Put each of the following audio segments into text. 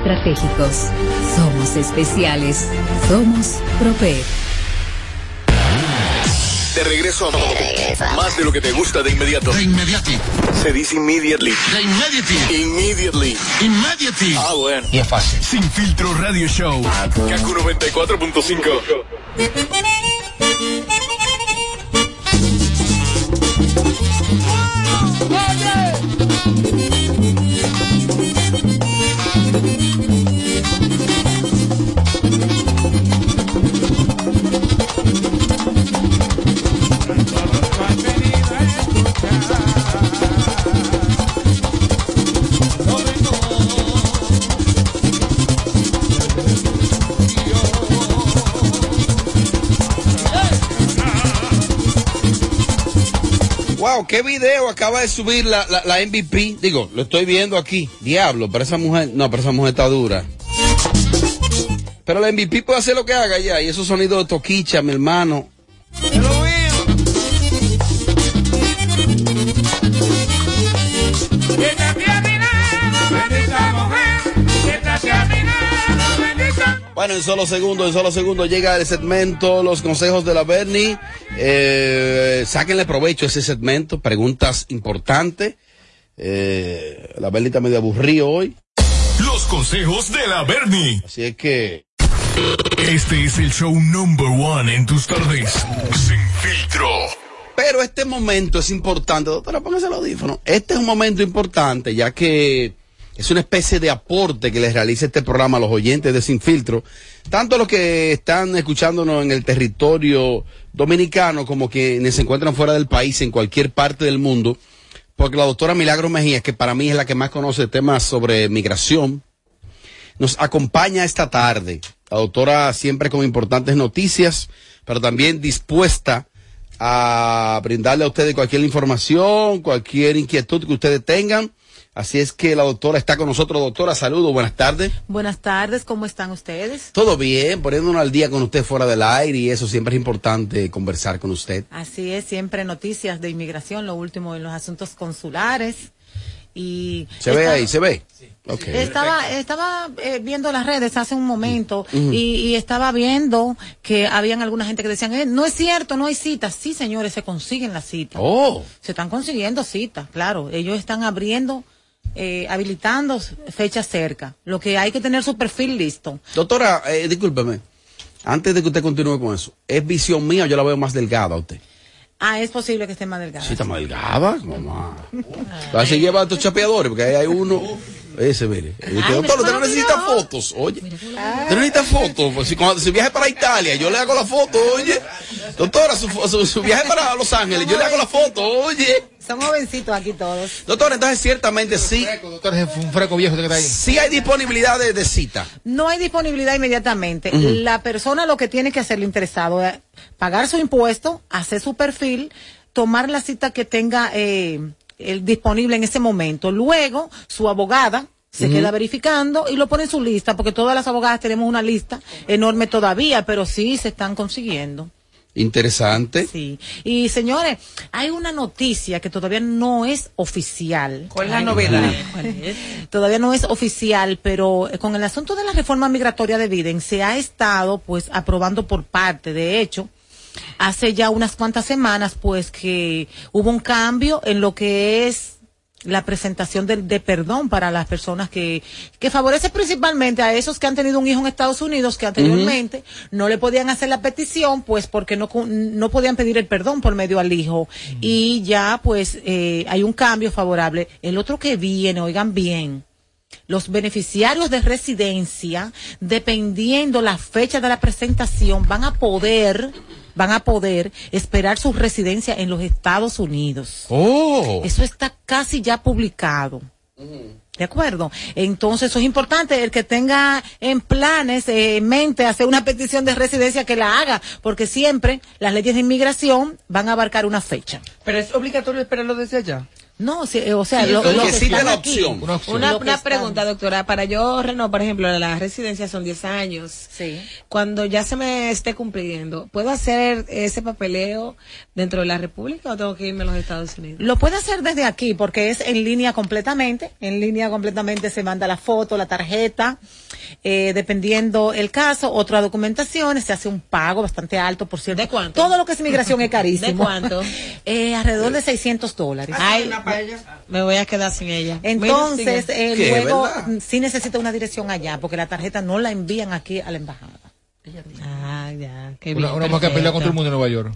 estratégicos. Somos especiales. Somos Propet. De regreso a más de lo que te gusta de inmediato. De inmediati. Se dice immediately. De inmediati. Immediately. Immediately. Ah, bueno. Y es fácil. Sin filtro radio show. Kaku 94.5. Wow, qué video acaba de subir la, la, la MVP. Digo, lo estoy viendo aquí. Diablo, pero esa mujer, no, pero esa mujer está dura. Pero la MVP puede hacer lo que haga ya. Y esos sonidos de toquicha, mi hermano. Bueno, en solo segundos, en solo segundos llega el segmento Los consejos de la Bernie. Eh, sáquenle provecho a ese segmento, preguntas importantes. Eh, la Bernie está medio aburrido hoy. Los consejos de la Bernie. Así es que. Este es el show number one en tus tardes. Sin filtro. Pero este momento es importante. Doctora, póngase el audífono. Este es un momento importante, ya que es una especie de aporte que les realiza este programa a los oyentes de Sin Filtro, tanto los que están escuchándonos en el territorio dominicano como quienes se encuentran fuera del país, en cualquier parte del mundo, porque la doctora Milagro Mejía, que para mí es la que más conoce temas sobre migración, nos acompaña esta tarde. La doctora siempre con importantes noticias, pero también dispuesta a brindarle a ustedes cualquier información, cualquier inquietud que ustedes tengan. Así es que la doctora está con nosotros. Doctora, saludos, buenas tardes. Buenas tardes, ¿cómo están ustedes? Todo bien, poniéndonos al día con usted fuera del aire y eso siempre es importante conversar con usted. Así es, siempre noticias de inmigración, lo último en los asuntos consulares. Y ¿Se ve ahí? ¿Se ve? Okay. Estaba, estaba eh, viendo las redes hace un momento y, y, estaba viendo que habían alguna gente que decían, eh, no es cierto, no hay citas. Sí, señores, se consiguen las citas. Oh. Se están consiguiendo citas, claro. Ellos están abriendo eh, habilitando fechas cerca. Lo que hay que tener su perfil listo. Doctora, eh, discúlpeme. Antes de que usted continúe con eso, ¿es visión mía o yo la veo más delgada a usted? Ah, es posible que esté más delgada. Sí, está más delgada, mamá. Va a seguir llevando estos chapeadores, porque ahí hay uno. Ese, mire. Ay, doctor, usted no necesita fotos, oye. Usted no necesita fotos. Pues, si, cuando, si viaje para Italia, yo le hago la foto, oye. Doctora, su, su, su viaje para Los Ángeles, yo le hago la foto, oye. Son jovencitos aquí todos. Doctor, entonces ciertamente sí. Freco, doctor, es un freco viejo que está ahí. Sí hay disponibilidad de, de cita. No hay disponibilidad inmediatamente. Uh -huh. La persona lo que tiene que hacer, el interesado, es pagar su impuesto, hacer su perfil, tomar la cita que tenga eh, el disponible en ese momento. Luego, su abogada se uh -huh. queda verificando y lo pone en su lista, porque todas las abogadas tenemos una lista enorme todavía, pero sí se están consiguiendo. Interesante. Sí. Y señores, hay una noticia que todavía no es oficial. ¿Cuál es la novedad? todavía no es oficial, pero con el asunto de la reforma migratoria de Biden se ha estado pues aprobando por parte, de hecho, hace ya unas cuantas semanas pues que hubo un cambio en lo que es la presentación de, de, perdón para las personas que, que favorece principalmente a esos que han tenido un hijo en Estados Unidos que anteriormente uh -huh. no le podían hacer la petición pues porque no, no podían pedir el perdón por medio al hijo uh -huh. y ya pues eh, hay un cambio favorable. El otro que viene, oigan bien, los beneficiarios de residencia, dependiendo la fecha de la presentación, van a poder van a poder esperar su residencia en los Estados Unidos. Oh. Eso está casi ya publicado. ¿De acuerdo? Entonces, eso es importante. El que tenga en planes, eh, en mente, hacer una petición de residencia, que la haga, porque siempre las leyes de inmigración van a abarcar una fecha. ¿Pero es obligatorio esperarlo desde allá? No, sí, eh, o sea, Sí, lo- que los que existe están la opción. Una opción. Una, pregunta, doctora. Para yo renovar, por ejemplo, la residencia son 10 años. Sí. Cuando ya se me esté cumpliendo, ¿puedo hacer ese papeleo dentro de la República o tengo que irme a los Estados Unidos? Lo puede hacer desde aquí porque es en línea completamente. En línea completamente se manda la foto, la tarjeta, eh, dependiendo el caso, otra documentación, se hace un pago bastante alto, por cierto. ¿De cuánto? Todo lo que es inmigración es carísimo. ¿De cuánto? Eh, alrededor de 600 dólares. Me voy a quedar sin ella. Entonces, Mira, eh, ¿Qué, luego verdad? mm, sí necesita una dirección allá, porque la tarjeta no la envían aquí a la embajada. Ah, ya. Qué bien, una más que pelea contra el mundo en Nueva York.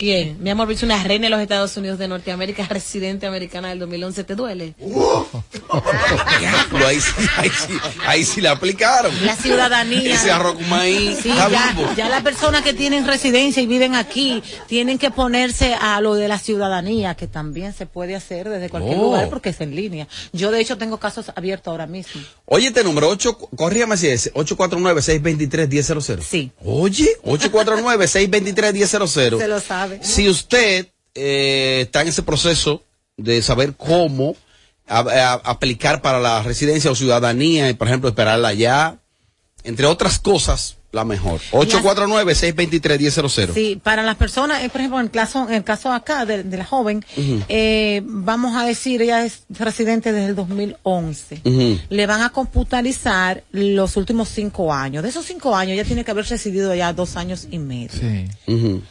¿Quién? Mi amor, viste una reina de los Estados Unidos de Norteamérica, residente americana del 2011. ¿Te duele? Diablo, ahí, sí- ahí, sí, ahí sí le aplicaron. La ciudadanía. Ese arroz maíz Sí, ya, ya las personas que tienen residencia y viven aquí tienen que ponerse a lo de la ciudadanía, que también se puede hacer desde cualquier Oh. lugar porque es en línea. Yo, de hecho, tengo casos abiertos ahora mismo. Oye, este número, 8, corrígame si es 849-623-1000. Sí. Oye, 849-623-1000. Se lo sabe. Si usted eh, está en ese proceso de saber cómo a- a- aplicar para la residencia o ciudadanía, y por ejemplo, esperarla allá, entre otras cosas, la mejor. 849-623-1000. Sí, para las personas, eh, por ejemplo, en el caso, en el caso acá de, de la joven, eh, vamos a decir, ella es residente desde el 2011. Ujú. Le van a computarizar los últimos cinco años. De esos cinco años, ella tiene que haber residido allá dos años y medio. Sí. Ujú.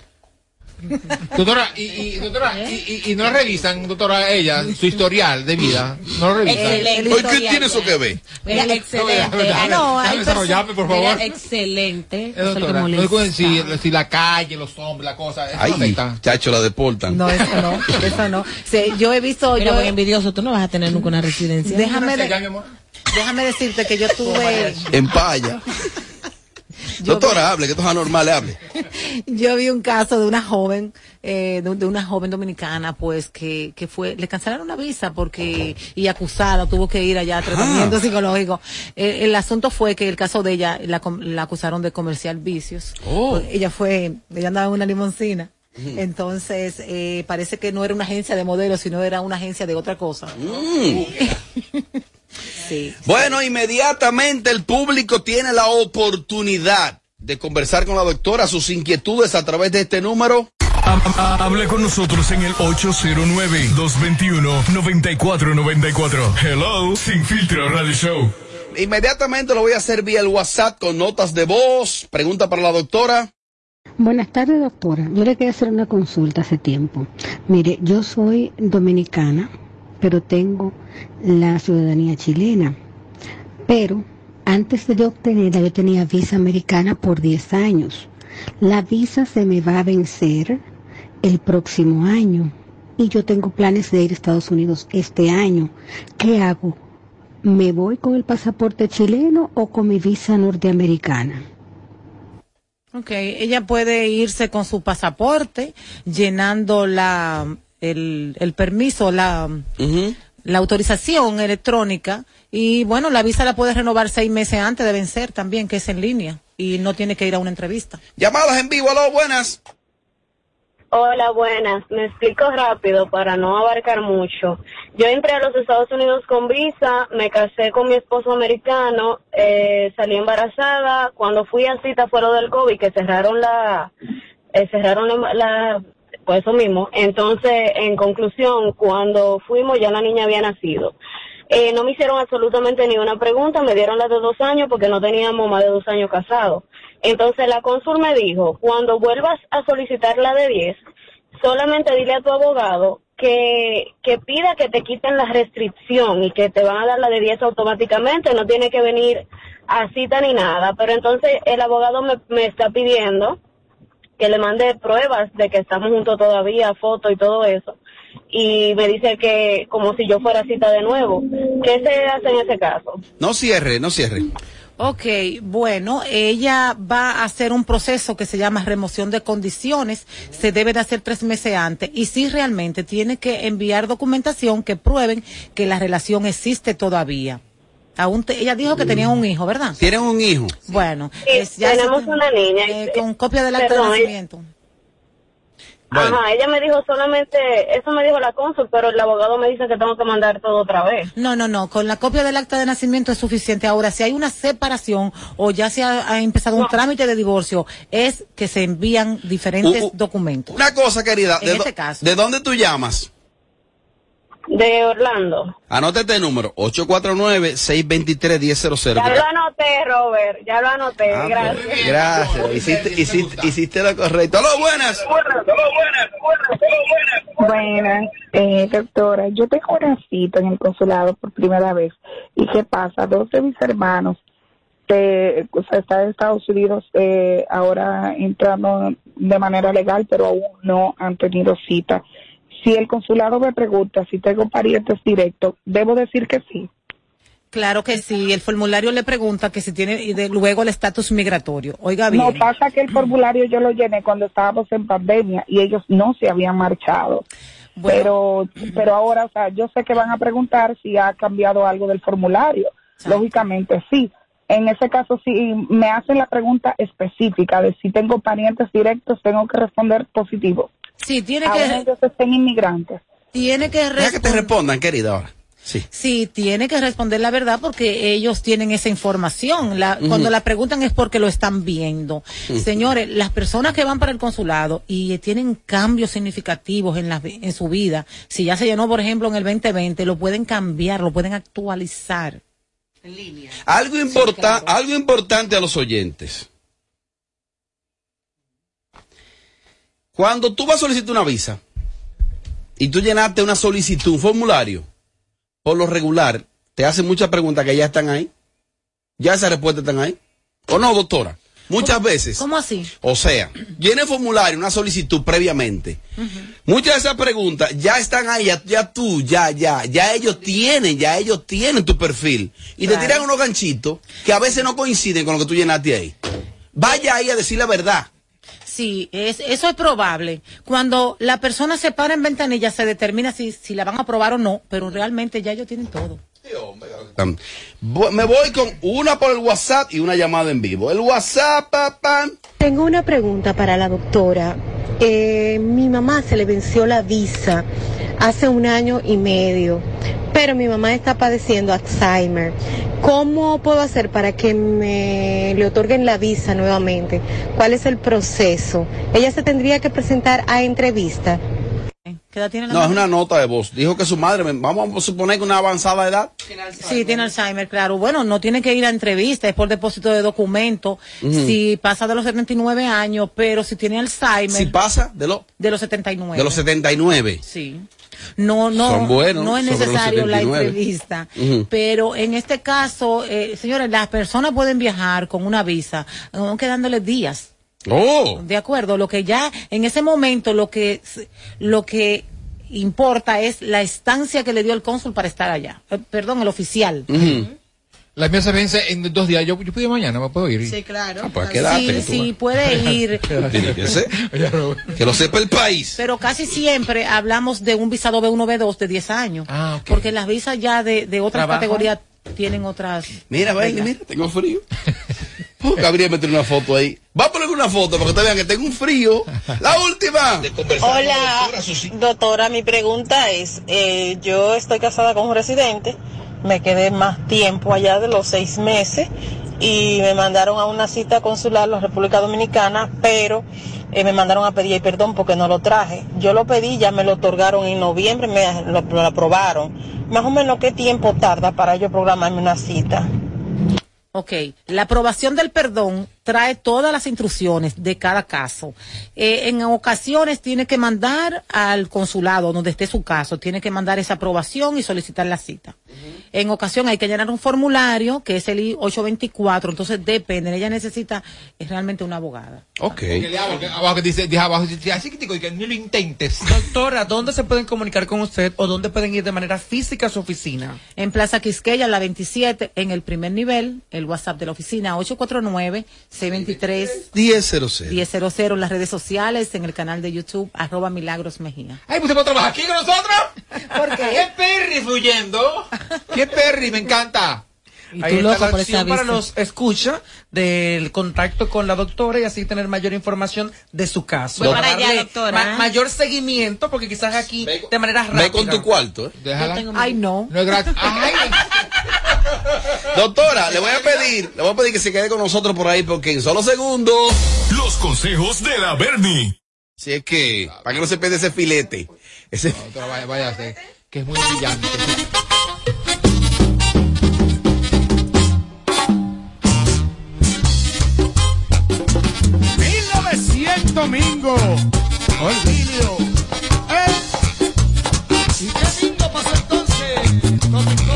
Doctora, y, y, doctora, y, y, y no la revisan, doctora, ella, su historial de vida. No revisan. Excelente. ¿qué tiene eso que ver? Mira, Déjame- excelente. Ah, no, déjame desarrollarme, por favor. Mira, excelente. Eh, doctora, no molesta. es si, si la calle, los hombres, la cosa, eso Ay, afecta. chacho, la deportan. No, eso no, eso no. Sí, yo he visto, Mira, yo, buen envidioso, tú no vas a tener nunca una residencia. déjame, Ya, de- mi amor. déjame decirte que yo tuve, En paya. Yo- Doctora, hable, que esto es anormal, hable. yo vi un caso de una joven, eh, de, de una joven dominicana, pues, que, que fue, le cancelaron la visa porque, y acusada, tuvo que ir allá a tratamiento Ah. psicológico. Eh, el asunto fue que el caso de ella, la, la acusaron de comercial vicios. Oh. Pues, Ella fue, ella andaba en una limoncina. Entonces, eh, parece que no era una agencia de modelos, sino era una agencia de otra cosa. Mm. Sí. Bueno, inmediatamente el público tiene la oportunidad de conversar con la doctora sus inquietudes a través de este número. Ha- ha- Hable con nosotros en el 809-221-9494. Hello, Sin Filtro Radio Show. Inmediatamente lo voy a hacer vía el WhatsApp con notas de voz. Pregunta para la doctora. Buenas tardes, doctora. Yo le quería hacer una consulta hace tiempo. Mire, yo soy dominicana, pero tengo la ciudadanía chilena. Pero antes de yo obtenerla, yo tenía visa americana por 10 años. La visa se me va a vencer el próximo año y yo tengo planes de ir a Estados Unidos este año. ¿Qué hago? ¿Me voy con el pasaporte chileno o con mi visa norteamericana? Ok, ella puede irse con su pasaporte, llenando la, el, el permiso, la, la autorización electrónica y bueno, la visa la puede renovar seis meses antes de vencer también, que es en línea y no tiene que ir a una entrevista. Llamadas en vivo, aló, buenas. Hola, buenas. Me explico rápido para no abarcar mucho. Yo entré a los Estados Unidos con visa, me casé con mi esposo americano, eh, salí embarazada. Cuando fui a cita fue lo del COVID, que cerraron la, eh, cerraron la, la- pues eso mismo. Entonces, en conclusión, cuando fuimos ya la niña había nacido. Eh, no me hicieron absolutamente ni una pregunta, me dieron la de dos años porque no teníamos más de dos años casados. Entonces la cónsul me dijo, cuando vuelvas a solicitar la de 10, solamente dile a tu abogado que, que pida que te quiten la restricción y que te van a dar la de 10 automáticamente, no tiene que venir a cita ni nada. Pero entonces el abogado me, me está pidiendo que le mande pruebas de que estamos juntos todavía, fotos y todo eso. Y me dice que como si yo fuera cita de nuevo. ¿Qué se hace en ese caso? No cierre, no cierre. Ok, bueno, ella va a hacer un proceso que se llama remoción de condiciones, se debe de hacer tres meses antes y sí realmente tiene que enviar documentación que prueben que la relación existe todavía. Aún te- ella dijo que tenía un hijo, ¿verdad? Tienen un hijo. Bueno, Sí, es- ya tenemos se- una niña. eh, con copia del acta de eh, nacimiento. Bueno. Ajá, ella me dijo solamente, eso me dijo la cónsul, pero el abogado me dice que tengo que mandar todo otra vez. No, no, no, con la copia del acta de nacimiento es suficiente. Ahora, si hay una separación o ya se ha, ha empezado un trámite de divorcio, es que se envían diferentes documentos. Una cosa, querida. En ¿de, este caso. ¿De dónde tú llamas? De Orlando. Anota este número, 849-623-1000. Ya lo anoté, Robert, ya lo anoté, Ah, gracias. pues, gracias. Hiciste, hiciste, hiciste lo correcto. ¡Aló, buenas! Buenas, eh, doctora. Yo tengo una cita en el consulado por primera vez. ¿Y qué pasa? Dos de mis hermanos eh, o sea, en Estados Unidos eh, ahora entrando de manera legal, pero aún no han tenido cita. Si el consulado me pregunta si tengo parientes directos, debo decir que sí. Claro que sí, el formulario le pregunta que si tiene y de, luego el estatus migratorio. Oiga bien. No pasa que el formulario yo lo llené cuando estábamos en pandemia y ellos no se habían marchado. Pero, pero ahora, o sea, yo sé que van a preguntar si ha cambiado algo del formulario. Lógicamente sí. En ese caso, si me hacen la pregunta específica de si tengo parientes directos, tengo que responder positivo. Sí, tiene Aún que, ellos estén inmigrantes. tiene que Deja que te responder. respondan, querida, ahora. Sí. Sí, tiene que responder la verdad porque ellos tienen esa información. La- Cuando la preguntan es porque lo están viendo. Ujú. Señores, las personas que van para el consulado y tienen cambios significativos en, la, en su vida, si ya se llenó, por ejemplo, en el 2020, lo pueden cambiar, lo pueden actualizar. Algo, importa, algo importante a los oyentes. Cuando tú vas a solicitar una visa y tú llenaste una solicitud, un formulario, por lo regular, te hacen muchas preguntas que ya están ahí. Ya esas respuestas están ahí. ¿O no, doctora? Muchas veces. ¿Cómo así? O sea, llena el formulario, una solicitud previamente. Muchas de esas preguntas ya están ahí, ya, ya tú, ya, ya, ya ellos tienen, ya ellos tienen tu perfil. Y te tiran unos ganchitos que a veces no coinciden con lo que tú llenaste ahí. Vaya ahí a decir la verdad. Sí, es, eso es probable. Cuando la persona se para en ventanilla se determina si, si la van a aprobar o no, pero realmente ya ellos tienen todo. Me voy con una por el WhatsApp y una llamada en vivo. El WhatsApp, papá. Tengo una pregunta para la doctora. Eh, mi mamá se le venció la visa hace un año y medio, pero mi mamá está padeciendo Alzheimer. ¿Cómo puedo hacer para que me le otorguen la visa nuevamente? ¿Cuál es el proceso? Ella se tendría que presentar a entrevista. ¿Qué edad tiene la No, es una nota de voz. Dijo que su madre, vamos a suponer que una avanzada edad. Sí, tiene Alzheimer, claro. Bueno, no tiene que ir a entrevista, es por depósito de documento. Ujú. Si pasa de los 79 años, pero si tiene Alzheimer. Si pasa de, lo, De los 79. de los 79. Sí. No, no, Son buenos, no es los necesario la 79. entrevista. Pero en este caso, eh, señores, las personas pueden viajar con una visa, aunque dándoles días. Oh. De acuerdo, lo que ya en ese momento lo que lo que importa es la estancia que le dio el cónsul para estar allá. Eh, perdón, el oficial. La mía se vence en dos días. Yo, yo puedo ir mañana, ¿me puedo ir? Sí, claro. Ah, pues quédate. Sí, sí, puede ir. Que lo sepa el país. Pero casi siempre hablamos de un visado B1, B2 de 10 años. Porque las visas ya de, de otras ¿Trabajo? categorías tienen otras. Mira, reglas. mira, tengo frío. Gabriel meter una foto ahí. Va a poner una foto para que ustedes vean que tengo un frío. La última. Hola, doctora, mi pregunta es, eh, yo estoy casada con un residente, me quedé más tiempo allá de los seis meses y me mandaron a una cita consular en la República Dominicana, pero eh, me mandaron a pedir perdón porque no lo traje. Yo lo pedí, ya me lo otorgaron en noviembre, me lo, lo aprobaron. Más o menos, ¿qué tiempo tarda para yo programarme una cita? Ok, la aprobación del perdón trae todas las instrucciones de cada caso. Eh, en ocasiones tiene que mandar al consulado donde esté su caso, tiene que mandar esa aprobación y solicitar la cita. En ocasión hay que llenar un formulario que es el I-824, entonces depende, ella necesita es realmente una abogada. Ok. Abajo que dice, abajo, dice, así que que ni lo intentes. Doctora, ¿dónde se pueden comunicar con usted o dónde pueden ir de manera física a su oficina? En Plaza Quisqueya, la 27, en el primer nivel, el WhatsApp de la oficina 849-623. 1000. 1000 en las redes sociales, en el canal de YouTube, arroba Milagros Mejía. Ay, pues a trabajar aquí con nosotros. ¿Por qué? ¿Qué Perry fluyendo? ¿Qué Perry? Me encanta. Y Ahí tú está loco la por esa opción para los escucha del contacto con la doctora y así tener mayor información de su caso. Voy Para allá, doctora. ma- mayor seguimiento, porque quizás aquí de manera rápida. Ve con tu cuarto, ¿eh? Déjala. Ay, no. No es gratis. Ay, Doctora, le voy a pedir, le voy a pedir que se quede con nosotros por ahí porque en solo segundos. Los consejos de la Bernie. Si es que, para que no se pierda ese filete. Ese, doctora, vaya, váyase, que es muy brillante. 1900 domingo. Olvidio. ¿Eh? ¿Y qué bingo pasó entonces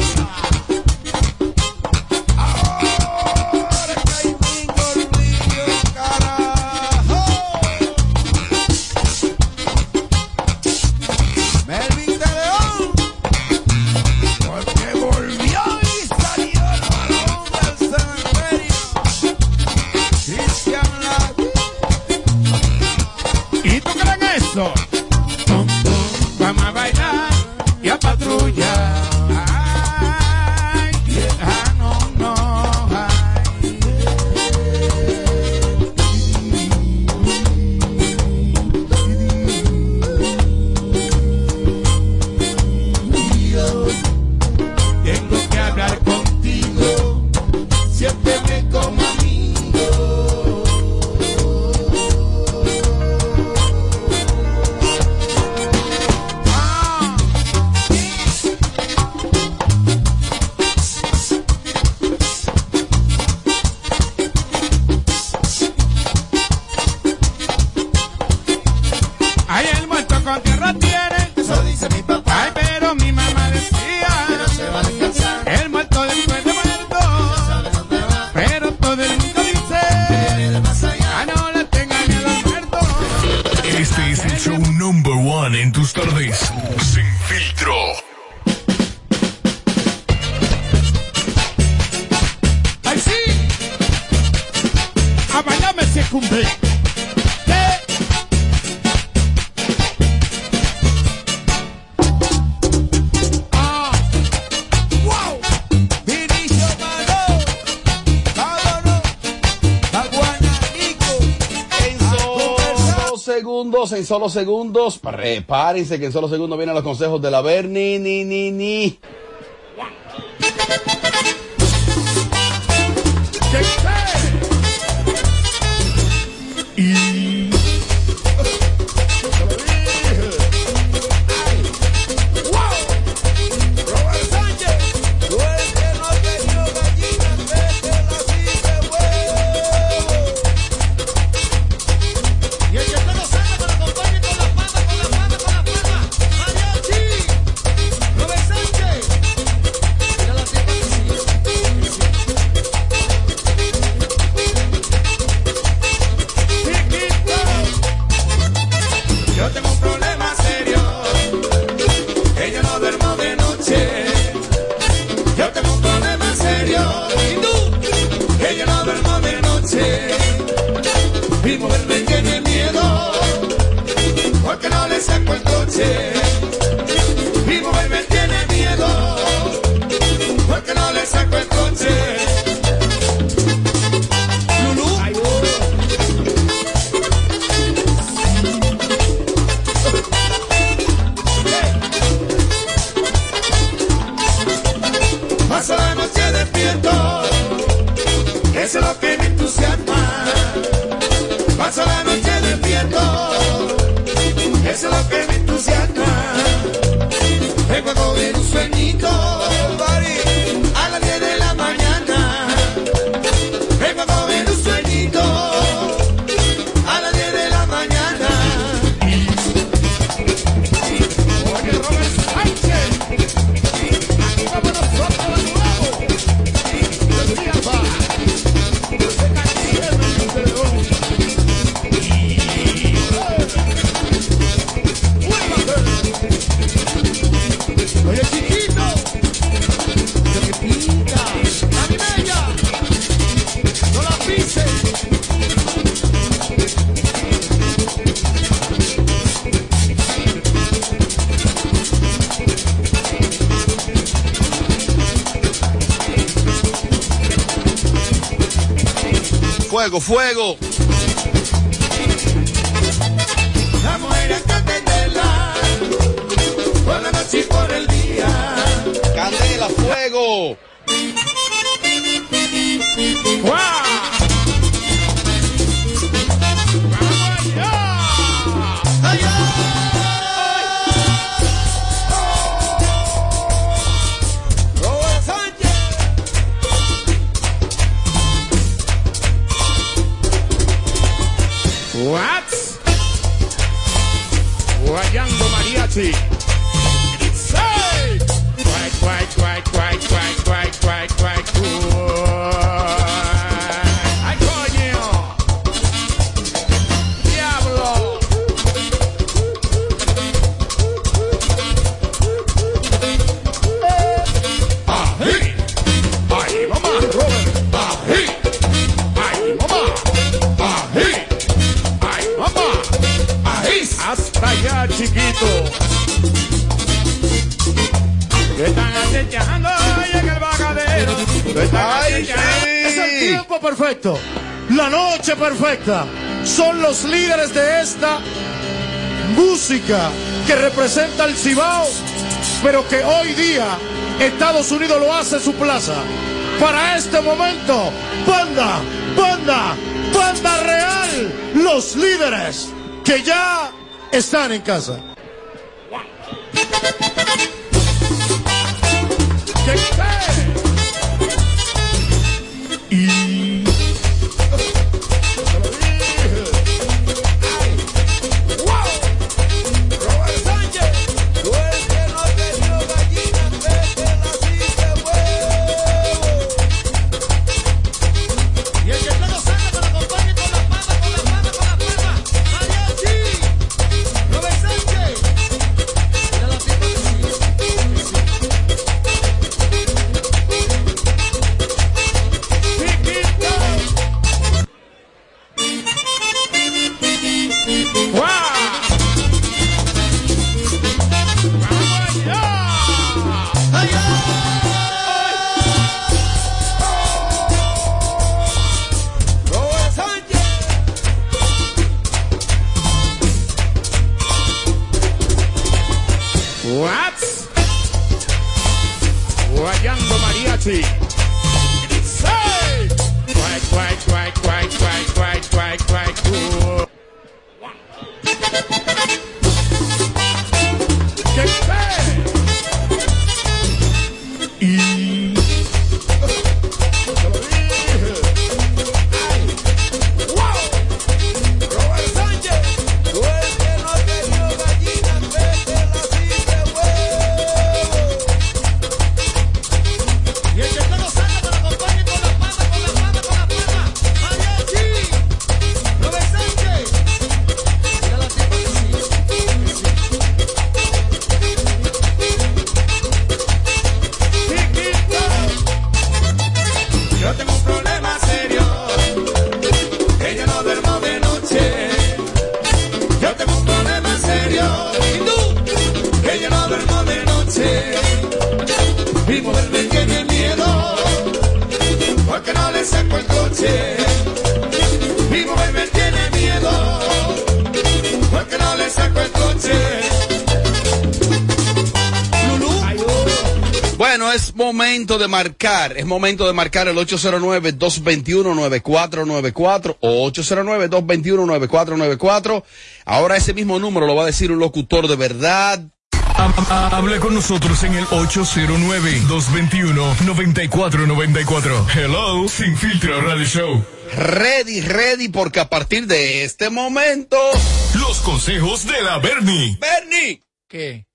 en solo segundos, prepárense que en solo segundos vienen los consejos de la Bernie, ni, ni, ni. la noche perfecta, son los líderes de esta música que representa el Cibao, pero que hoy día Estados Unidos lo hace su plaza. Para este momento, banda, banda, banda real, los líderes que ya están en casa. es momento de marcar el 809-221-9494 o 809-221-9494. Ahora ese mismo número lo va a decir un locutor de verdad. Hable con nosotros en el 809-221-9494. Hello, Sin Filtro Radio Show. Ready, ready, porque a partir de este momento... Los consejos de la Bernie. Bernie. ¿Qué?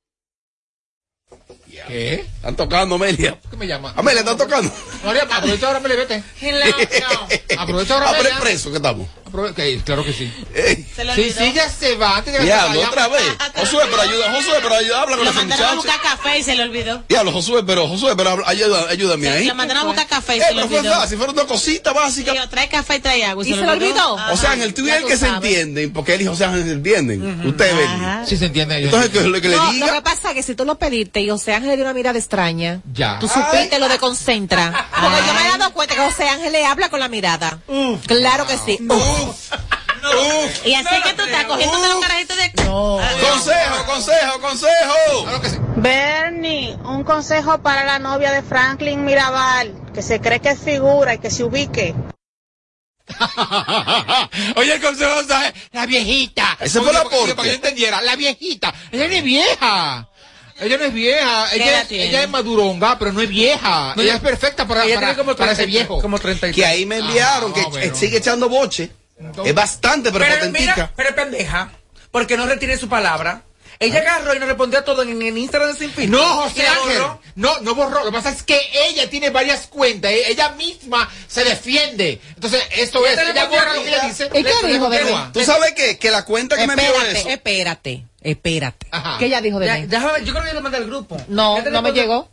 ¿Qué? Están tocando, Amelia. ¿Qué me llama? Amelia, están tocando. María, aprovecha ahora, Amelia, vete. No, no. Aprovecha ahora, Amelia. preso que estamos. Okay, claro que sí. Se lo sí, sí, ya se va. Ya, se otra vez. Josué, pero ayuda, Josué, pero ayuda, habla con la muchacha. a buscar café y se le olvidó. Ya, lo Josué, pero Josué, pero ayuda, ayúdame ahí. Lo mandaron a buscar café y eh, se le olvidó. Fue, si fueron dos cositas básicas. Sí, trae café y trae agua. Y, se, se, lo olvidó. olvidó. O sea, en el tuyo es que se entienden, porque él y José Ángel se entienden. Ustedes ven. Sí, se entienden ellos. Entonces, lo que le diga. Lo que pasa es que si tú lo pediste y José Ángel le dio una mirada extraña, ya. tú supiste lo de concentra. Porque yo me he dado cuenta que José Ángel le habla con la mirada. Claro que sí. Uf. Y así que tú estás cogiendo los carajitos de... Consejo, consejo, consejo. Bernie, un consejo para la novia de Franklin Mirabal, que se cree que es figura y que se ubique. Oye, el consejo, ¿sabes? La viejita. Ese fue el Porque- aporte. Para que yo entendiera, la viejita. Ella no es vieja. Ella no es vieja. ¿Qué Ella, ella es maduronga, pero no es vieja. No, ella ella- es perfecta para, Ella para, tiene como para ese 30 viejo. Como 33. Que ahí me enviaron, que Ah, bueno. sigue echando boche. Es bastante, pero, Pero potentica. mira, pero es pendeja, porque no retiene su palabra. Ella agarró y nos respondió a todo en el Instagram de Sin Filtro. No, José Ángel. borró. No, no borró. Lo que pasa es que ella tiene varias cuentas. e- Ella misma se defiende. Entonces, esto es. Ella borra lo que ella. dice. ¿Y qué le- dijo? ¿Tú sabes qué? Que la cuenta que me envió Espérate, eso. espérate, espérate. Ajá. ¿Qué ella dijo de Ya- mí? déjame- yo creo que yo lo mandé al grupo. No, no me llegó.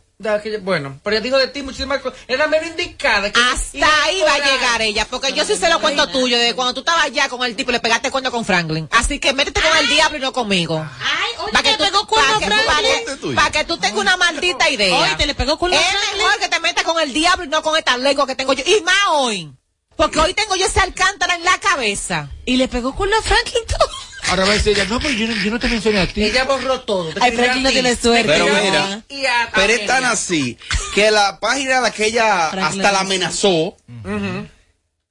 Bueno, pero ella dijo de ti muchísimas cosas. Era menos indicada. Que Hasta ahí va a llegar ella, porque yo sí sé lo cuento tuyo, de cuando tú estabas allá con el tipo y le pegaste cuerno con Franklin. Así que métete con el diablo y no conmigo. Ay, oye, Para que, tú, pegó cuerno Franklin. pa' que- pa' que tú tengas una maldita idea. Oye, te le pegó cuerno a Es Franklin. mejor que te metas con el diablo y no con esta lengua que tengo yo. Y más hoy. Porque hoy tengo yo ese alcántara en la cabeza. Y le pegó cuerno a Franklin todo. Ahora va a decir ella, no, pero yo no, yo no te mencioné a ti. Ella borró todo. Ay, Franklin no a ti, tiene suerte. Pero a mira, a- Pero a es tan ella. así que la página de aquella Franklin hasta la amenazó.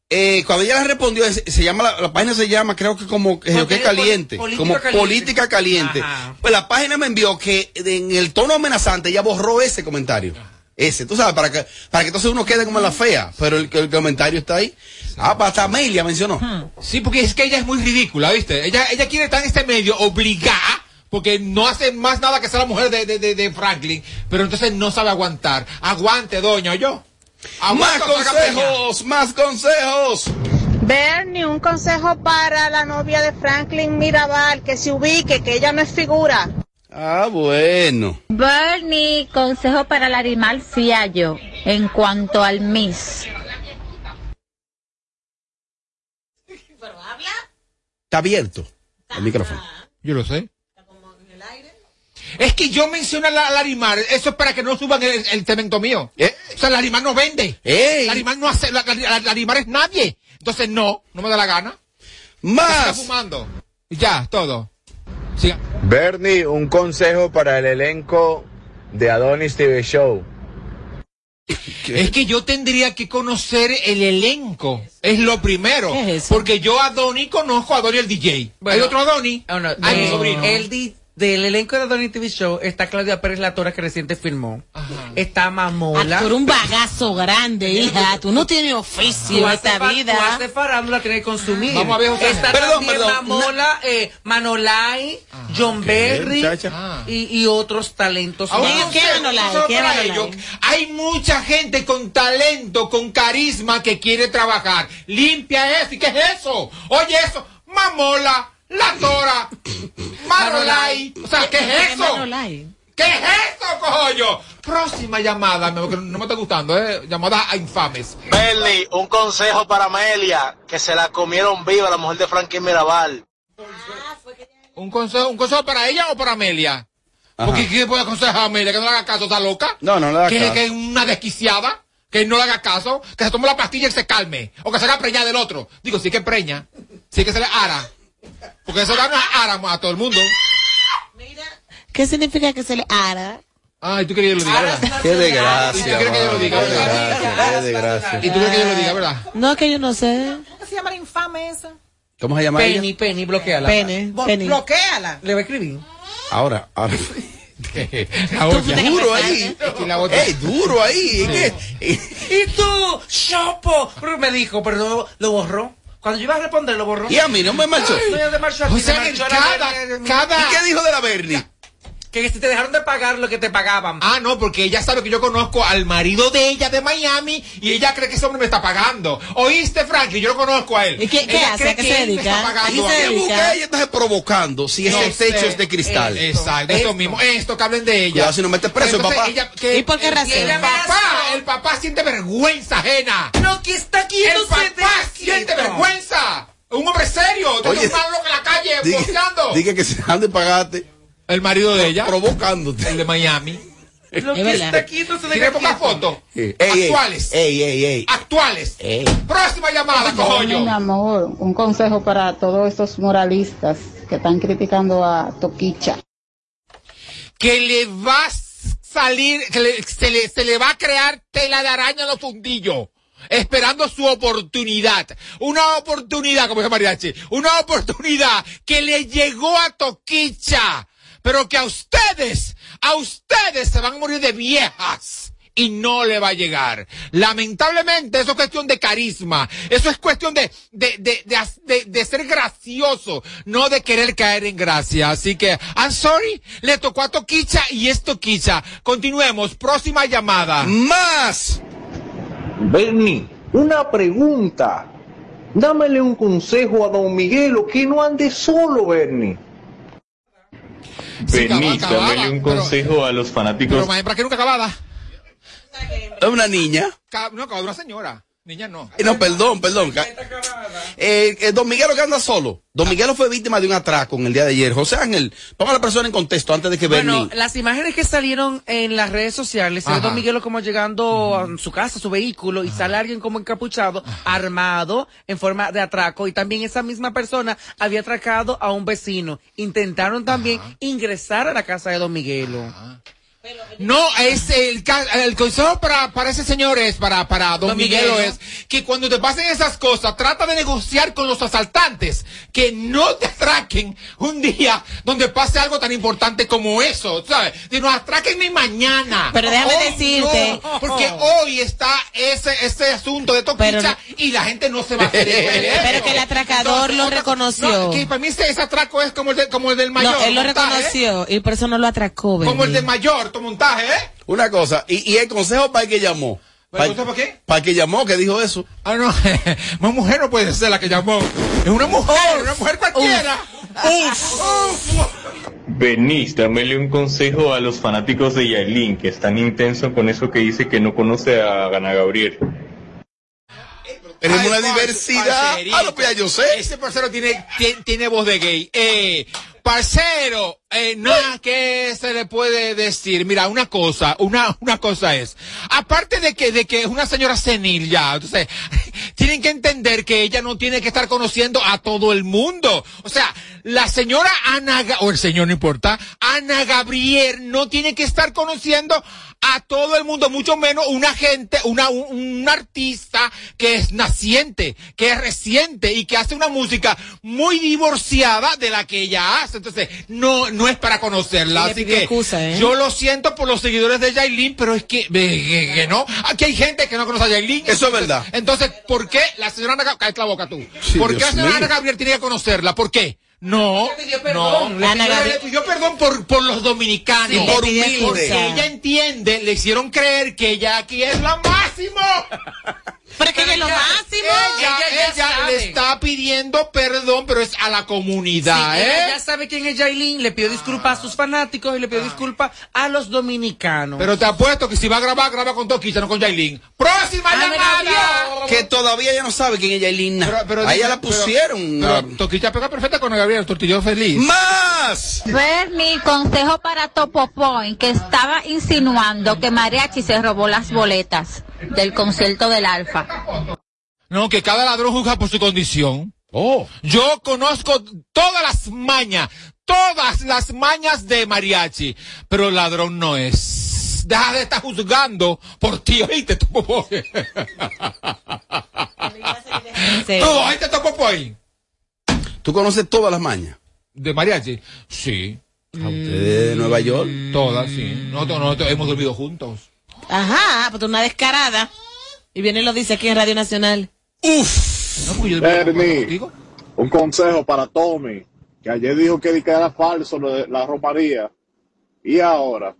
Eh, cuando ella le respondió, se, se llama la, la página se llama, creo que como eh, que caliente, pol- como caliente. política caliente. Ajá. Pues la página me envió que en el tono amenazante ella borró ese comentario. Ese, tú sabes, para que, para que entonces uno quede como en la fea, pero el, el comentario está ahí. Ah, hasta Amelia mencionó. Sí, porque es que ella es muy ridícula, ¿viste? Ella, ella quiere estar en este medio obligada, porque no hace más nada que ser la mujer de, de, de, de Franklin, pero entonces no sabe aguantar. Aguante, doña, yo. Más consejos, más consejos. Bernie, un consejo para la novia de Franklin Mirabal, que se ubique, que ella no es figura. Ah, bueno. Bernie, consejo para Larimar Fiallo en cuanto al Miss. Está abierto el micrófono. Yo lo sé. Es que yo menciono a la, Larimar, eso es para que no suban el, el cemento mío. ¿Eh? O sea, Larimar no vende. ¡Ey! Larimar no hace, la, la- la- Larimar es nadie. Entonces no, no me da la gana. Está Más. fumando. Y Ya, todo. Bernie, un consejo para el elenco de Adonis TV Show. Es que yo tendría que conocer el elenco. Es lo primero. ¿Qué es eso? Porque yo a Donny conozco a Donny el DJ. ¿Hay otro Donny? Ah, no, Ay, mi sobrino. El di- del elenco de Donny TV Show está Claudia Pérez La Tora que reciente filmó. Está Mamola. Ah, tú eres un bagazo grande, hija. Tú no tienes oficio en esta vida. tú haces farándula, tienes que consumir. Vamos a ver, José. Está Perdón, también perdón. Mamola, eh, Manolay, John Berry? Ah. y, y otros talentos. Ahora, solo ¿Quién para Manolay? ello. Hay mucha gente con talento, con carisma que quiere trabajar. Limpia eso. ¿Y qué es eso? Oye eso. Mamola, la tora, Manolay. O sea, ¿qué es eso? ¿Qué es eso, coño? Próxima llamada, no me está gustando, ¿eh? Llamada a infames. Bernie, un consejo para Amelia, que se la comieron viva la mujer de Franklin Mirabal. ¿Un consejo, ¿Un consejo para ella o para Amelia? Ajá. Porque ¿qué puede aconsejar a Amelia? Que no le haga caso, ¿está loca? No, no le que, caso. que es una desquiciada, que no le haga caso, que se tome la pastilla y se calme, o que se haga preñar del otro. Digo, sí que preña, sí que se le ara, porque eso da una ara a todo el mundo. ¿Qué significa que se le ara? Ay, tú querías que yo lo diga, ¿verdad? Qué desgracia. ¿Y tú que yo lo diga, verdad? Qué desgracia. ¿Y tú quieres que yo lo diga, verdad? No, es que yo no sé. ¿Cómo se llama la infame esa? ¿Cómo se llama Penny, ella? Penny, bloqueala. Pene, Bo- pene. Bloquéala. Le voy a escribir. Ahora, ahora. Duro ahí. Ey, duro ahí. Y tú, Chopo. Me dijo, pero no, lo borró. Cuando yo iba a responder, lo borró. Y a mí no me marchó. No, ya se marchó a ti, O sea, se que marchó a la cada, cada, ¿Y qué dijo de la Bernie? Que si te dejaron de pagar lo que te pagaban. Ah, no, porque ella sabe que yo conozco al marido de ella de Miami y ella cree que ese hombre me está pagando. ¿Oíste, Franklin? Yo lo conozco a él. ¿Y qué- qué Ella hace? cree ¿A qué que se él me dedica? está pagando ¿A qué se dedica? ¿Por qué ella está provocando si No ese techo sé. es de cristal? Exacto, eso mismo. Esto que hablen de ella. Cuidado si no mete preso el Entonces, papá. ella- que ¿Y por qué el- razón? El papá, el papá siente vergüenza ajena. No, que está El papá siente vergüenza. Un hombre serio. Entonces Oye, un malo en la calle diga que se han de pagarte. El marido de ella. Provocándote. El de Miami. Lo que está quieto se Tiene deja quieto. fotos. Actuales. Ey, ey, ey. Actuales. Ey. Próxima llamada, cojo yo. mi amor, un consejo para todos estos moralistas que están criticando a Toquicha. que le va a salir, que le- se, le, se le va a crear tela de araña a los fundillos. Esperando su oportunidad. Una oportunidad, como dice Mariachi. Una oportunidad que le llegó a Toquicha. Pero que a ustedes, a ustedes se van a morir de viejas. Y no le va a llegar. Lamentablemente, eso es cuestión de carisma. Eso es cuestión de, de, de, de, ser gracioso, no de querer caer en gracia. Así que, I'm sorry, le tocó a Toquicha y es Toquicha. Continuemos, próxima llamada. Más. Bernie, una pregunta. Dámele un consejo a don Miguelo que no ande solo, Bernie. Acababa, dámele un pero- consejo a los fanáticos. Pero, maestra, que nunca acabada. Es una niña. No, acababa una señora. Niña no. Eh, No, perdón, perdón. Eh, eh, don Miguelo que anda solo. Don Miguelo fue víctima de un atraco en el día de ayer. José Ángel, ponga a la persona en contexto antes de que Bueno, Bernie. las imágenes que salieron en las redes sociales, se ve. Don Miguelo como llegando a su casa, a su vehículo, y sale alguien como encapuchado, armado, en forma de atraco, y también esa misma persona había atracado a un vecino. Intentaron también ingresar a la casa de Don Miguelo. No, es el, ca- el consejo para, para ese señor es, para, para don, Don Miguelo, Miguelo. es que cuando te pasen esas cosas, trata de negociar con los asaltantes, que no te atraquen un día donde pase algo tan importante como eso, ¿sabes? Que nos atraquen ni mañana. Pero déjame Hoy decirte- no, porque hoy está ese, ese asunto de Toquicha y la gente no se va a querer ver Pero eso. que el atracador lo reconoció. no, que para mí ese, ese atraco es como el, de- como el del mayor. No, él lo ¿eh? reconoció y por eso no lo atracó, Como el del mayor, tu montaje, ¿eh? Una cosa. Y, y el consejo para el que llamó. ¿Para para qué? Para el que llamó, que dijo eso. Ah, no, una mujer no puede ser la que llamó. Es una mujer, una mujer cualquiera. Bernice, dámele un consejo a los fanáticos de Yailin, que están intensos con eso que dice que no conoce a Gana Gabriel. Tenemos una diversidad. Ah, lo pues ya yo sé. Ese parcero tiene, tiene, tiene voz de gay. Eh, parcero, eh, nada que se le puede decir. Mira, una cosa, una, una cosa es, aparte de que, de que es una señora senil ya, entonces, tienen que entender que ella no tiene que estar conociendo a todo el mundo. O sea, la señora Ana, o el señor no importa, Ana Gabriel no tiene que estar conociendo a todo el mundo, mucho menos una gente, una, un, un artista que es naciente, que es reciente y que hace una música muy divorciada de la que ella hace. Entonces, no, no es para conocerla. Así que excusa, ¿eh? yo lo siento por los seguidores de Yailin, pero es que, eh, que, que no. Aquí hay gente que no conoce a Yailin. Eso es verdad. Entonces, ¿por qué la señora Ana Gabriel, la boca tú? Sí, ¿Por qué la señora mío. Ana Gabriel tiene que conocerla? ¿Por qué? No, no. perdón. Le Ana pidió- le pidió perdón por, por los dominicanos. Sí, por humilde. Porque ella entiende, le hicieron creer que ella aquí es la máximo. Pero es que ella es lo máximo. Ella, Ella ella le está pidiendo perdón, pero es a la comunidad, Sí, ella ¿eh? ya sabe quién es Yailin, le pidió disculpas a sus fanáticos y le pidió disculpas a los dominicanos. Pero te apuesto que si va a grabar, graba con Toquita, no con Yailin. ¡Próxima Ana llamada! Que todavía ella no sabe quién es Yailin. Pero- pero a ella la pusieron. Pero, ah, pero Toquita pega perfecta con Gabriel, tortillo feliz. ¡Más! Bernie, consejo para Topo Point, que estaba insinuando que Mariachi se robó las boletas del concierto del Alfa. No, que cada ladrón juzga por su condición. Oh. Yo conozco todas las mañas, todas las mañas de mariachi, pero ladrón no es. Deja de estar juzgando por ti, oíste, tu popó. Tú, oíste, tu. ¿Tú conoces todas las mañas? ¿De mariachi? Sí. ¿A ustedes de Nueva York? Todas, sí. Nosotros, nosotros hemos dormido juntos. Ajá, pues tú una descarada. Y viene y lo dice aquí en Radio Nacional. No, pues yo Bernie, un consejo para Tommy, que ayer dijo que, que era falso lo de la romaría. ¿Y ahora?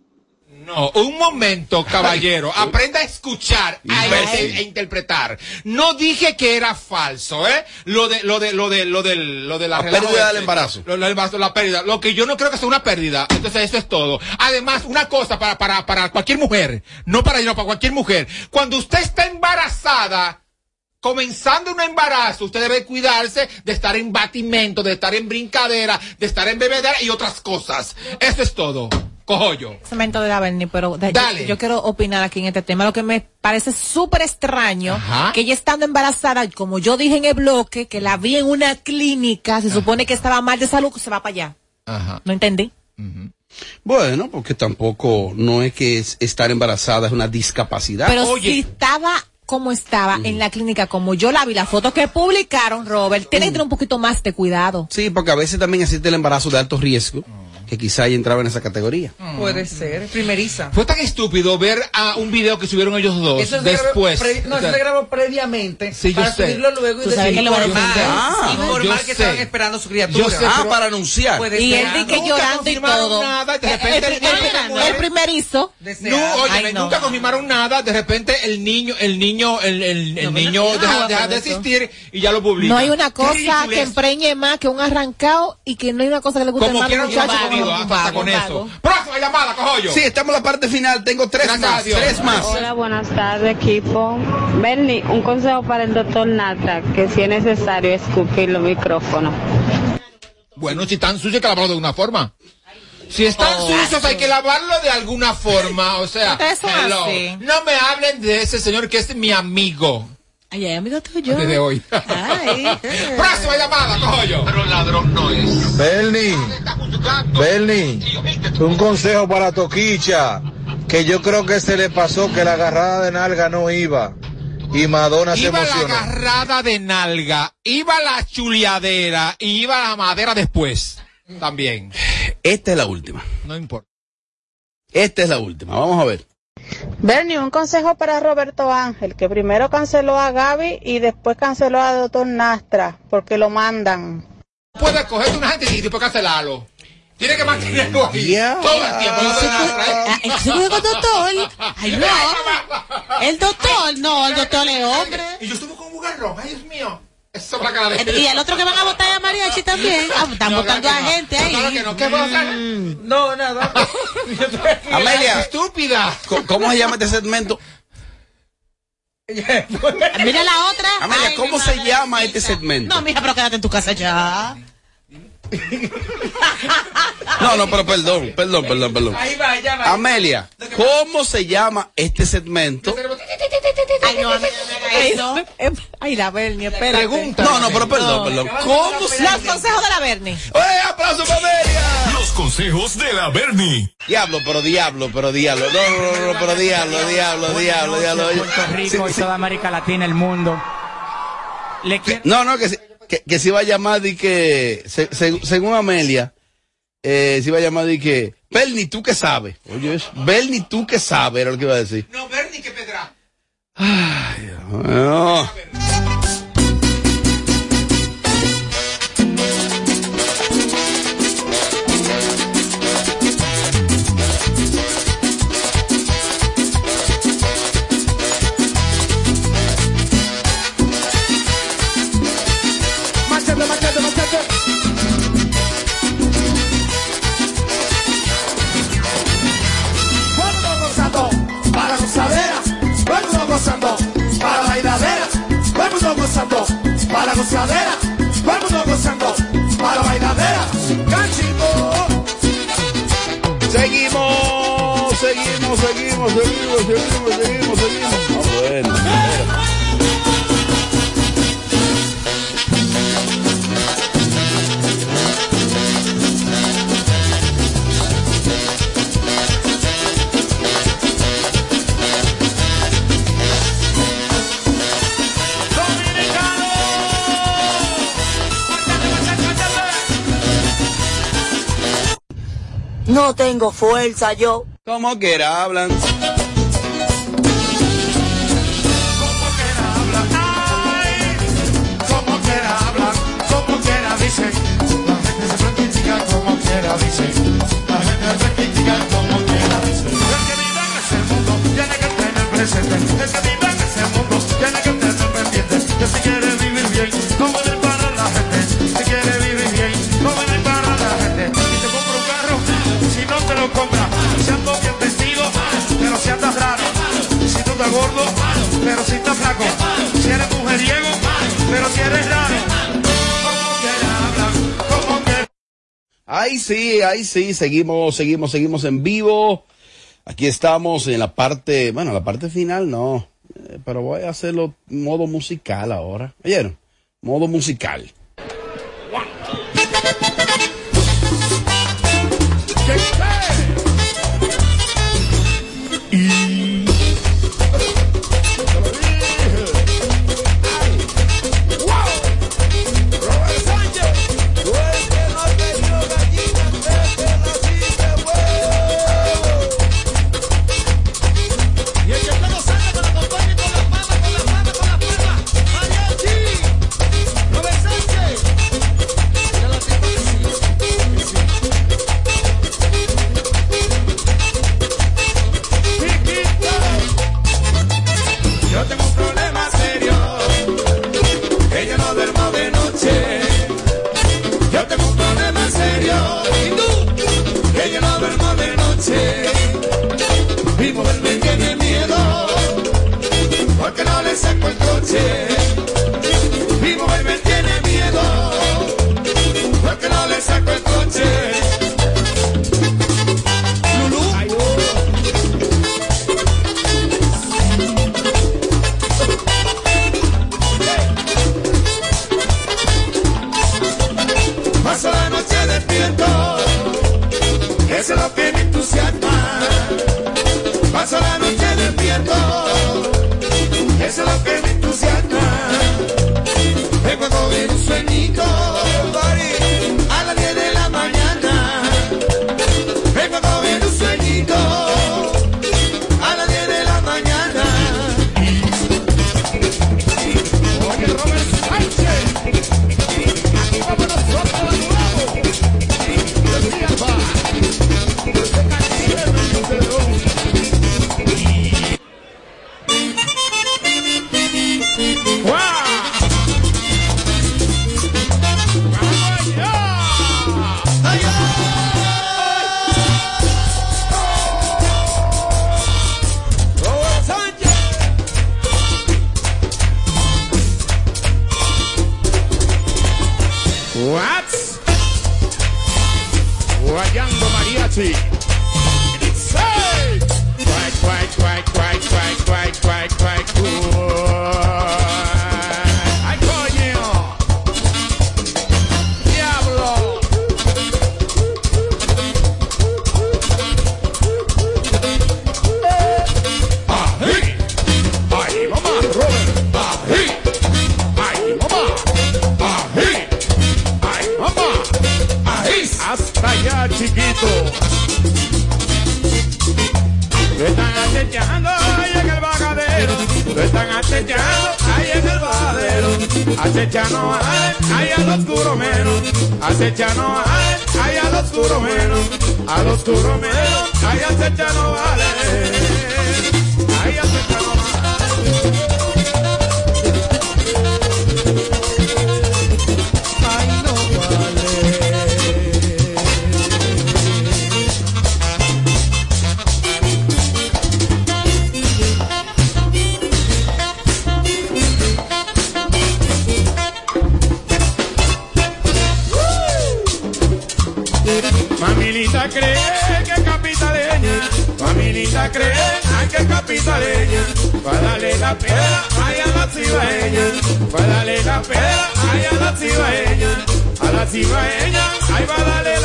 No, un momento, caballero. Aprenda a escuchar a e interpretar. No dije que era falso, ¿eh? Lo de, lo de, lo de, lo del, lo de la, La pérdida del embarazo. Lo, lo del embarazo, la pérdida. Lo que yo no creo que sea una pérdida. Entonces eso es todo. Además, una cosa para, para, para cualquier mujer. No para yo, para cualquier mujer. Cuando usted está embarazada, comenzando un embarazo, usted debe cuidarse de estar en batimento, de estar en brincadera, de estar en bebedera y otras cosas. Eso es todo. Cojo yo. Cemento de la Berni, pero de- Dale. Yo, yo quiero opinar aquí en este tema. Lo que me parece súper extraño, Ajá. que ella estando embarazada, como yo dije en el bloque, que la vi en una clínica, se supone que estaba mal de salud, se va para allá. Ajá. No entendí. Bueno, porque tampoco no es que es- estar embarazada es una discapacidad. Pero si estaba como estaba en la clínica, como yo la vi, la foto que publicaron, Robert, tiene que tener un poquito más de cuidado. Sí, porque a veces también existe el embarazo de alto riesgo, que quizá ella entraba en esa categoría. Puede ser, primeriza. Fue tan estúpido ver a un video que subieron ellos dos Eso después. grabó pre- no, eso se grabó previamente Sí, yo para sé. subirlo luego y Tú sabes decir informar. Ah, informar que sé. estaban esperando su criatura. Yo sé, Ah, pero- para anunciar. Y él di que llorando y todo. nada, de repente el, el niño el- se el muere. primerizo. No, oye, nunca confirmaron nada. De repente el niño, el niño, el, el, el niño deja, de existir y ya lo publican. No hay una cosa que empreñe más que un arrancado y que no hay una cosa que le guste Como más a quiera los un muchachos un hasta vago, con eso. Próxima llamada, cojo yo. Sí, estamos en la parte final. Tengo tres Gracias más. Tres más. Hola, buenas tardes, equipo. Bernie, un consejo para el doctor Nata, que si es necesario escupir los micrófonos. Bueno, si están sucios hay que lavarlo de una forma. Si están Oh, sucios hay que lavarlo de alguna forma. O sea, hello. no me hablen de ese señor que es mi amigo. Ay, ay, amigo tuyo. Desde hoy. Ay. Próxima llamada, cojo yo. Pero ladrón no es. Bernie, Bernie, un consejo para Toquicha, que yo creo que se le pasó que la agarrada de nalga no iba y Madonna se Iba la emocionó. agarrada de nalga, iba la chuleadera y iba la madera después. También. Esta es la última. No importa. Esta es la última. Vamos a ver. Bernie, un consejo para Roberto Ángel, que primero canceló a Gaby y después canceló a doctor Nastra, porque lo mandan. Puedes cogerte una gente y después cancelarlo. Tiene que mantenerlo ahí. Todo el tiempo. traes. Ah, ¿el seguro con doctor? Ay, no. El doctor, no, el doctor es hombre. Y yo estuve con un bugarrón. Ay, Dios mío. De Y el otro que van a votar a Mariachi también. Ah, están No, votando claro a no. gente No, ahí. claro que no. No, nada. Amelia, Estúpida. ¿cómo- ¿cómo se llama este segmento? Mira la otra. Amelia, Ay, ¿cómo se llama este segmento? No, mija, pero quédate en tu casa ya. No, no, pero perdón, perdón, perdón, perdón. Ahí va, ya va. Amelia, ¿cómo se llama este segmento? Ay, no, eso. Ay, la Bernie, espérate. Pregunta. No, no, pero perdón, perdón. ¿Cómo se Los consejos de la Bernie. ¡Eh, aplauso para Amelia! Los consejos de la Bernie. Diablo, pero diablo, pero diablo. No, no, no, no, pero diablo, diablo, diablo, diablo. Puerto Rico y toda América Latina, el mundo. Le quiero- No, no, que, se- que, que se iba a llamar y que, se- se- según Amelia, eh, se iba a llamar y que, Bernie, tú que sabes. Oye, eso, Bernie, tú que sabes, era lo que iba a decir. No, Bernie, que pedra. No. Gozando para gozadera. Vámonos gozando para bailadera. Cachito. Seguimos, seguimos, seguimos, seguimos, seguimos, seguimos, seguimos. Ah, bueno. No tengo fuerza yo. Como quiera hablan. Como quiera hablan, como quiera dicen. La gente se critica como quiera dicen. La gente gordo, pero si estás flaco. Si eres mujeriego, pero si eres raro. Ahí sí, ahí sí, seguimos, seguimos, seguimos en vivo. Aquí estamos en la parte, bueno, la parte final no, eh, pero voy a hacerlo modo musical ahora. ¿Oyeron? Modo musical. One, al oscuro miedo, allá se ya no vale. la piedra, ay a la cibaeña. Va a la piedra, ay a la cibaeña. A la cibaeña, ay va a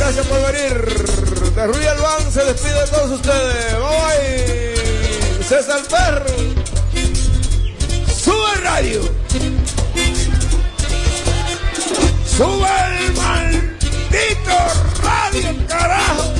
Gracias por venir. De Ruy Albán se despide de todos ustedes. Bye. César Perro. Sube radio. Sube el maldito radio, carajo.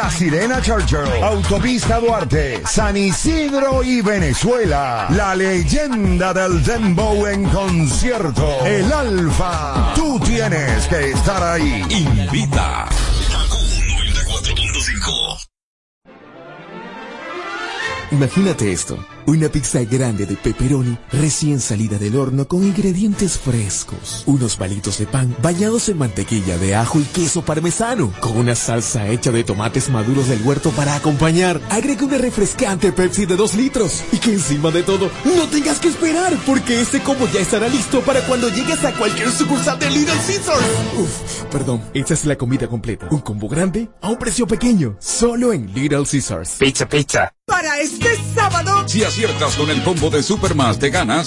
La Sirena Churchill, Autopista Duarte, San Isidro y Venezuela. La leyenda del Dembow en concierto. El Alfa. Tú tienes que estar ahí. Invita. Imagínate esto, una pizza grande de pepperoni recién salida del horno con ingredientes frescos, unos palitos de pan bañados en mantequilla de ajo y queso parmesano, con una salsa hecha de tomates maduros del huerto para acompañar. Agrega una refrescante Pepsi de 2 litros y que encima de todo no tengas que esperar porque ese combo ya estará listo para cuando llegues a cualquier sucursal de Little Caesars. Uf, perdón, esta es la comida completa, un combo grande a un precio pequeño, solo en Little Caesars. Pizza, pizza. Para este sábado, Si aciertas con el combo de Supermas te ganas.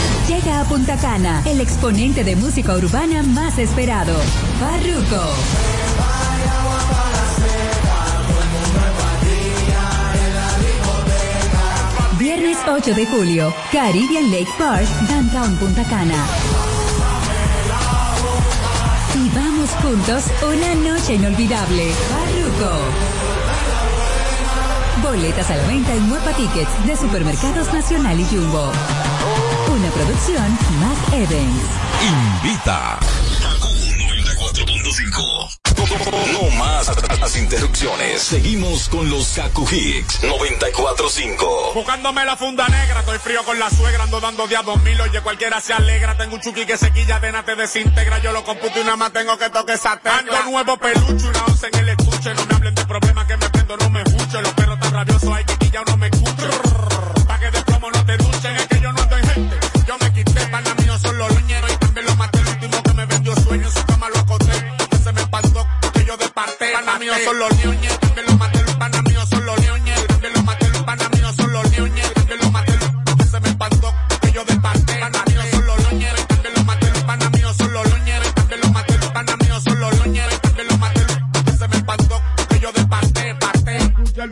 Llega a Punta Cana el exponente de música urbana más esperado, Barruco. Viernes 8 de julio, Caribbean Lake Park, Downtown Punta Cana. Y vamos juntos una noche inolvidable. Barruco. Boletas a la venta en Muepa Tickets de Supermercados Nacional y Jumbo. Una producción Mac Evans. Invita. 94.5. No más las interrupciones. Seguimos con los Kaku Hicks 94.5. Buscándome la funda negra, estoy frío con la suegra, ando dando día dos mil, oye cualquiera se alegra, tengo un chuki que se quilla, de nada te desintegra, yo lo computo y nada más tengo que toque esa tecla. Ando nuevo peluche, una once en el estuche, no me hablen de problemas que me prendo, no me escucho, los perros tan rabiosos hay que ya no me escucho. Son los ñoñes, también lo maté, los lo maté, lo maté, que se me que los lo maté, lo maté, los los lo maté, que se me que. Escucha el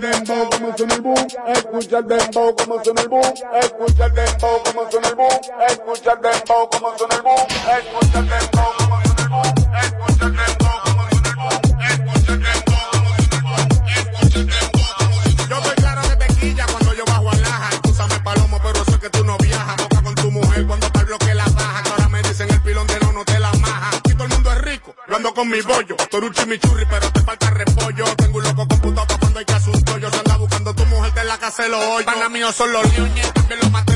como el boom, escucha el dembow como suena el boom, escucha el dembow como suena el boom, escucha el dembow como suena el boom, escucha el dembow mi bollo. Toruchi mi churri, pero te falta repollo. Tengo un loco computado pa' cuando hay que asunto. Yo se buscando tu mujer, te la casa lo hoy. Pana mío son los leones. También los maté,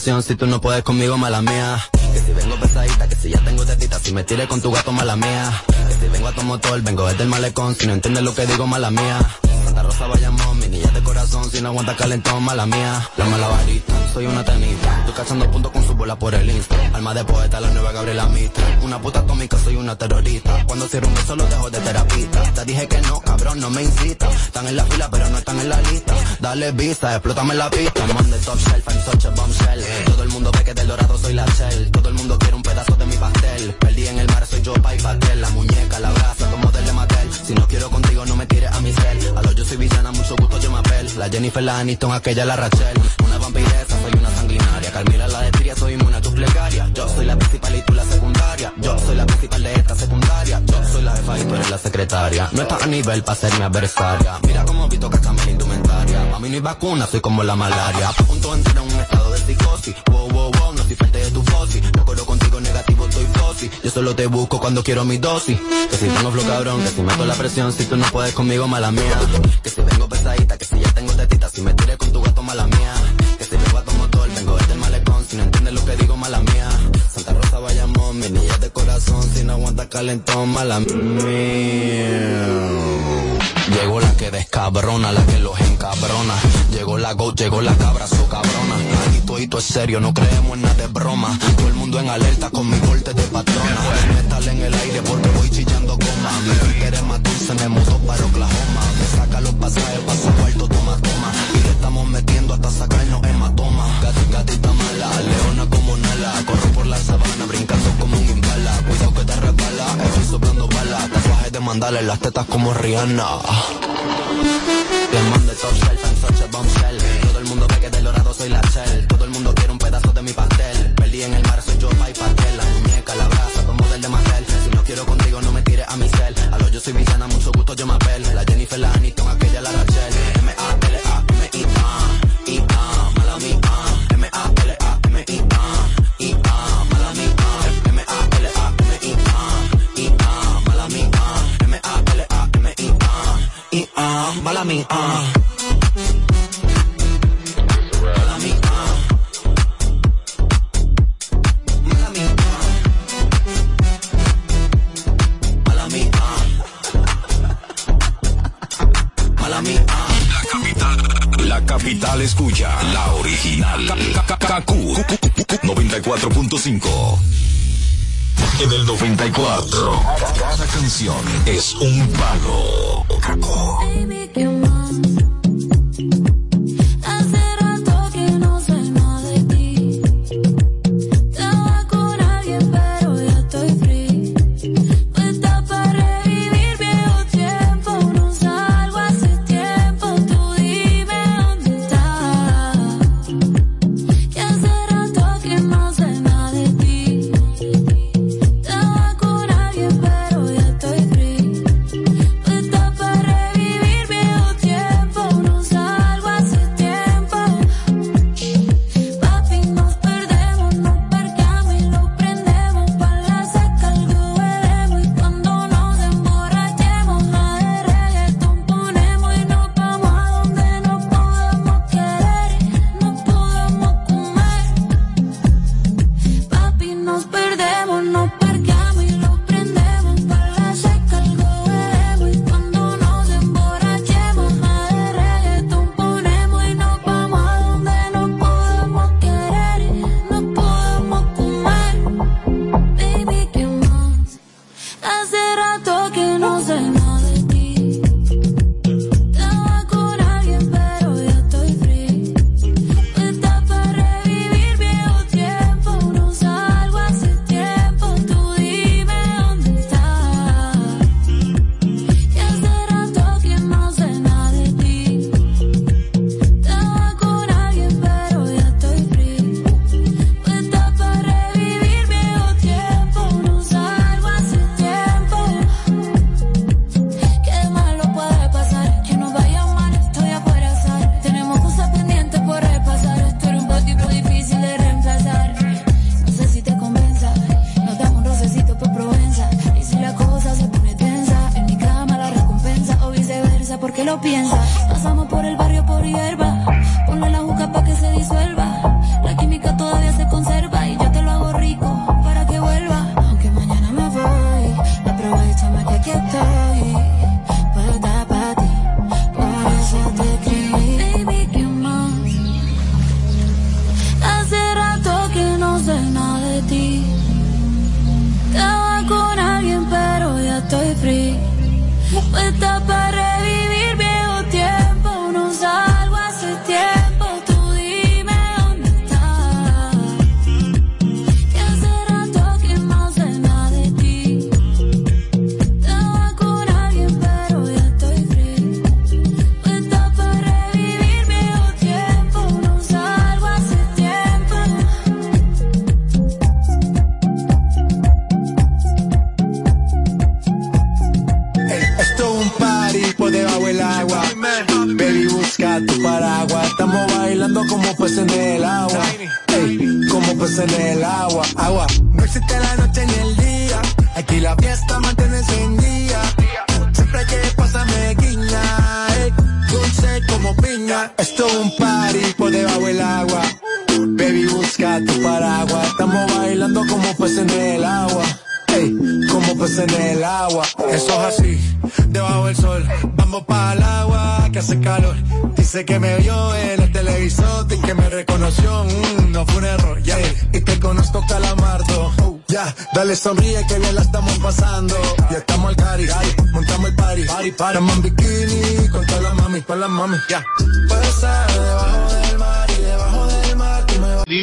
si tú no puedes conmigo, mala mía. Que si vengo pesadita, que si ya tengo tetita, si me tires con tu gato, mala mía. Que si vengo a tu motor, vengo desde el malecón, si no entiendes lo que digo, mala mía. Santa Rosa Bayamón, mi niña de corazón, si no aguanta calentón, mala mía. La malabarista, soy una tenista, estoy cachando puntos con su bola por el insta. Alma de poeta, la nueva Gabriela Mistral. Una puta atómica, soy una terrorista. Cuando cierro un beso, lo dejo de terapista. Te dije que no, cabrón, no me incita. Están en la fila, pero no están en la lista. Dale vista, explótame la pista. De top shelf, I'm such a bombshell. Dorado soy la shell. Todo el mundo quiere un pedazo de mi pastel. Perdí en el mar, soy yo, pa' y pastel. La muñeca, la brasa, como del de Mattel. Si no quiero contigo, no me tires a mi cel. A lo yo soy villana, mucho gusto, yo me apel. La Jennifer, la Aniston, aquella, la Rachel. Una vampiresa, soy una sanguinaria. Carmila, la de soy inmune a tus. Yo soy la principal y tú la secundaria. Yo soy la principal de esta secundaria. Yo soy la jefa y tú eres la secretaria. No estás a nivel para ser mi adversaria. Mira cómo Vito cachame la indumentaria. A mí no hay vacuna, soy como la malaria. A punto entrar en un estado de psicosis. Wow, Yo solo te busco cuando quiero mi dosis. Que si tengo flow cabrón, que si meto la presión, si tú no puedes conmigo, mala mía. Que si vengo pesadita, que si ya tengo tetita, si me tiré con tu gato, mala mía. Que si vengo a tu motor, vengo desde el malecón, si no entiendes lo que digo, mala mía. Santa Rosa Bayamón, mi niña de corazón, si no aguanta calentón, mala mía. Llegó la que descabrona, la que los encabrona. Llegó la go, llegó la cabra, so cabrona. Aquí todo es serio, no creemos en nada de broma. Todo el mundo en alerta con mi corte de patrona. Metal en el aire porque voy chillando goma. Mi quiere más dulce, me mudó para Oklahoma. Me saca los pasajes pa' su cuarto, toma, toma. Y le estamos metiendo hasta sacarnos hematoma. Gat- Gatita mala, leona como Nala. Corro por la sabana, brincando como un impala. Cuidado que te resbala, estoy soplando balas. Tatuajes de mandala en las tetas como Rihanna. Diamond de top Capital escucha la original. KKKQ 94.5. En el 94, cada canción es un pago. Caco.